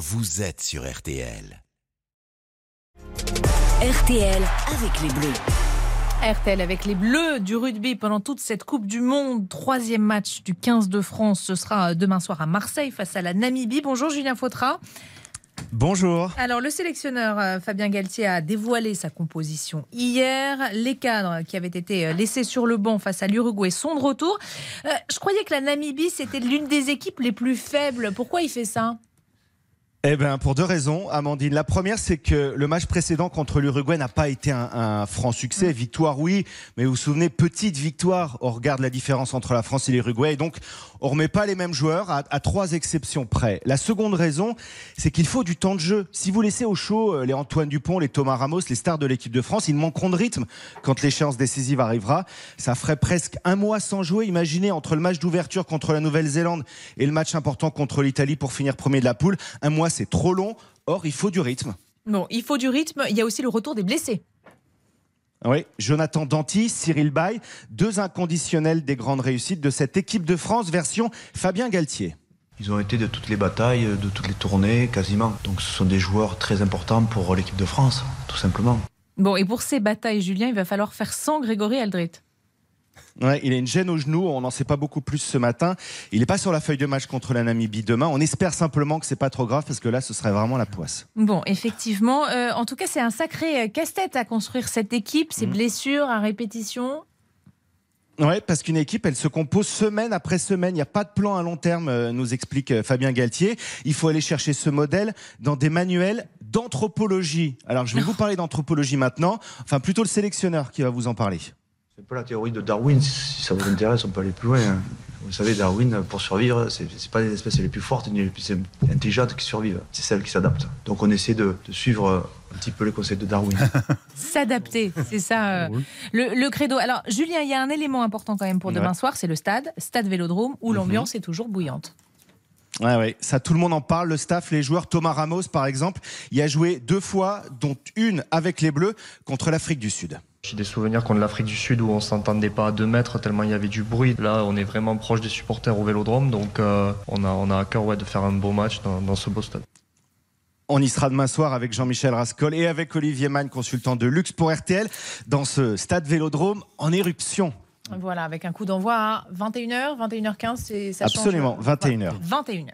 vous êtes sur RTL. RTL avec les Bleus. RTL avec les Bleus du rugby pendant toute cette Coupe du Monde. Troisième match du 15 de France. Ce sera demain soir à Marseille face à la Namibie. Bonjour Julien Fautra. Bonjour. Alors, le sélectionneur euh, Fabien Galtier a dévoilé sa composition hier. Les cadres qui avaient été euh, laissés sur le banc face à l'Uruguay sont de retour. Euh, je croyais que la Namibie, c'était l'une des équipes les plus faibles. Pourquoi il fait ça? Eh bien, pour deux raisons, Amandine. La première, c'est que le match précédent contre l'Uruguay n'a pas été un, franc succès. Mm. Victoire, oui, mais vous vous souvenez, petite victoire On regarde la différence entre la France et l'Uruguay. Donc, on remet pas les mêmes joueurs à, trois exceptions près. La seconde raison, c'est qu'il faut du temps de jeu. Si vous laissez au chaud euh, les Antoine Dupont, les Thomas Ramos, les stars de l'équipe de France, ils manqueront de rythme quand l'échéance décisive arrivera. Ça ferait presque un mois sans jouer. Imaginez entre le match d'ouverture contre la Nouvelle-Zélande et le match important contre l'Italie pour finir premier de la poule, un mois c'est trop long. Or, il faut du rythme. Bon, il faut du rythme. Il y a aussi le retour des blessés. Oui, Jonathan Danty, Cyril Bay, deux inconditionnels des grandes réussites de cette équipe de France version Fabien Galtier. Ils ont été de toutes les batailles, de toutes les tournées, quasiment. Donc ce sont des joueurs très importants pour l'équipe de France, tout simplement. Bon, et pour ces batailles, Julien, il va falloir faire sans Grégory Aldrit. Ouais, il a une gêne au genou, on n'en sait pas beaucoup plus ce matin. Il n'est pas sur la feuille de match contre la Namibie demain. On espère simplement que c'est pas trop grave parce que là, ce serait vraiment la poisse. Bon, effectivement. Euh, en tout cas, c'est un sacré euh, casse-tête à construire cette équipe, ces mhm. blessures à répétition. Oui, parce qu'une équipe, elle se compose semaine après semaine. Il n'y a pas de plan à long terme, euh, nous explique Fabien Galtier. Il faut aller chercher ce modèle dans des manuels d'anthropologie. Alors, je vais vous parler d'anthropologie maintenant. Enfin, plutôt le sélectionneur qui va vous en parler. C'est peu la théorie de Darwin. Si ça vous intéresse, on peut aller plus loin. Hein. Vous savez, Darwin, pour survivre, c'est pas les espèces les plus fortes ni les plus intelligentes qui survivent. C'est celles qui s'adaptent. Donc on essaie de, suivre un petit peu les conseils de Darwin. S'adapter, c'est ça euh, le, credo. Alors, Julien, il y a un élément important quand même pour demain soir, c'est le stade, stade Vélodrome, où mhm. l'ambiance est toujours bouillante. Ouais, ouais, ça tout le monde en parle, le staff, les joueurs. Thomas Ramos, par exemple, il a joué deux fois, dont une avec les Bleus contre l'Afrique du Sud. J'ai des souvenirs contre l'Afrique du Sud où on s'entendait pas à deux mètres tellement il y avait du bruit. Là, on est vraiment proche des supporters au Vélodrome, donc euh, on, a, on a à cœur ouais, de faire un beau match dans, ce beau stade. On y sera demain soir avec Jean-Michel Rascol et avec Olivier Mann, consultant de luxe pour RTL, dans ce stade Vélodrome en éruption. Voilà, avec un coup d'envoi à 21h, 21h15, ça Absolument, 21h. 21h.